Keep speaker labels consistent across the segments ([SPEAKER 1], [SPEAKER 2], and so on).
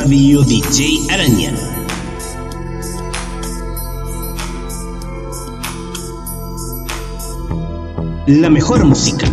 [SPEAKER 1] Radio DJ Araña. La mejor música.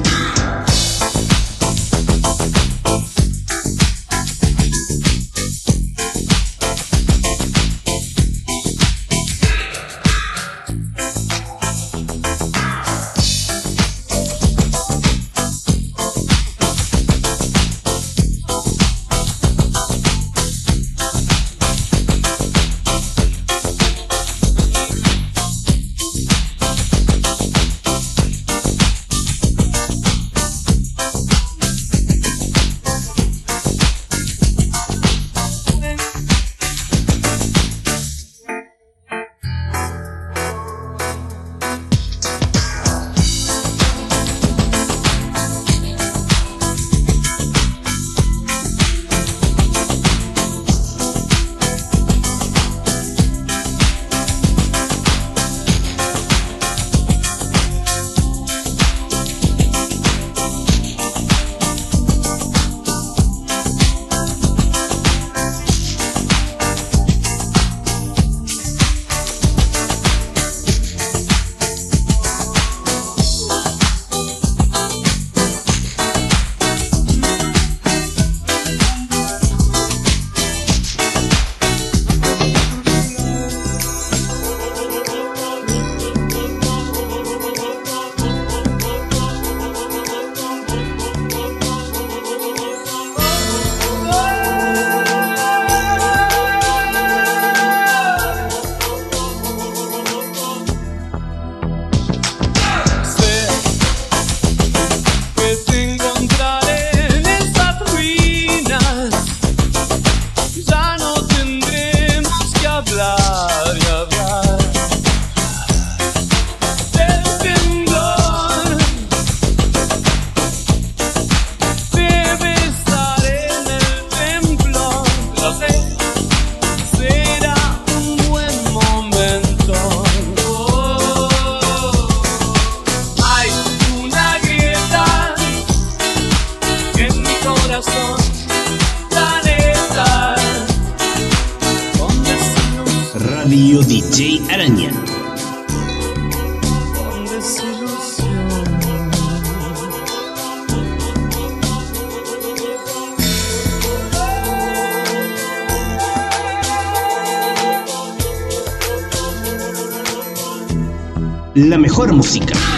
[SPEAKER 1] Radio DJ Araña. La mejor música.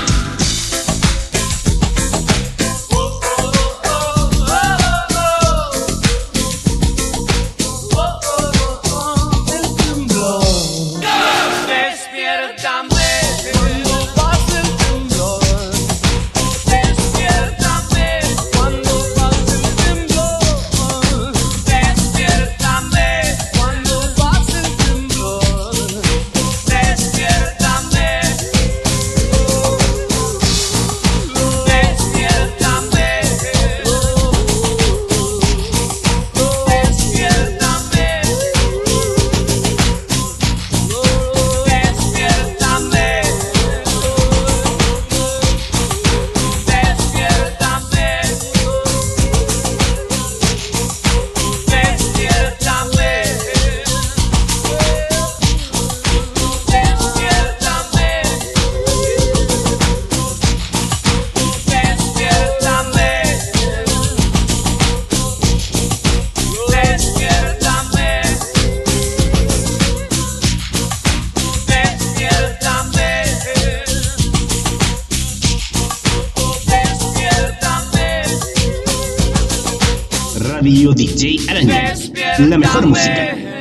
[SPEAKER 1] Radio DJ Araña. La mejor música.